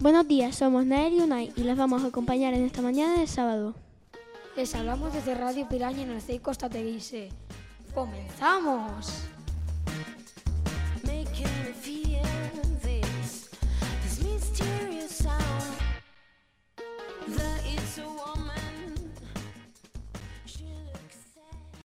Buenos días, somos Nael y Unai y les vamos a acompañar en esta mañana de sábado. Les hablamos desde Radio Piraña en el CEI Costa Teguise. ¡Comenzamos!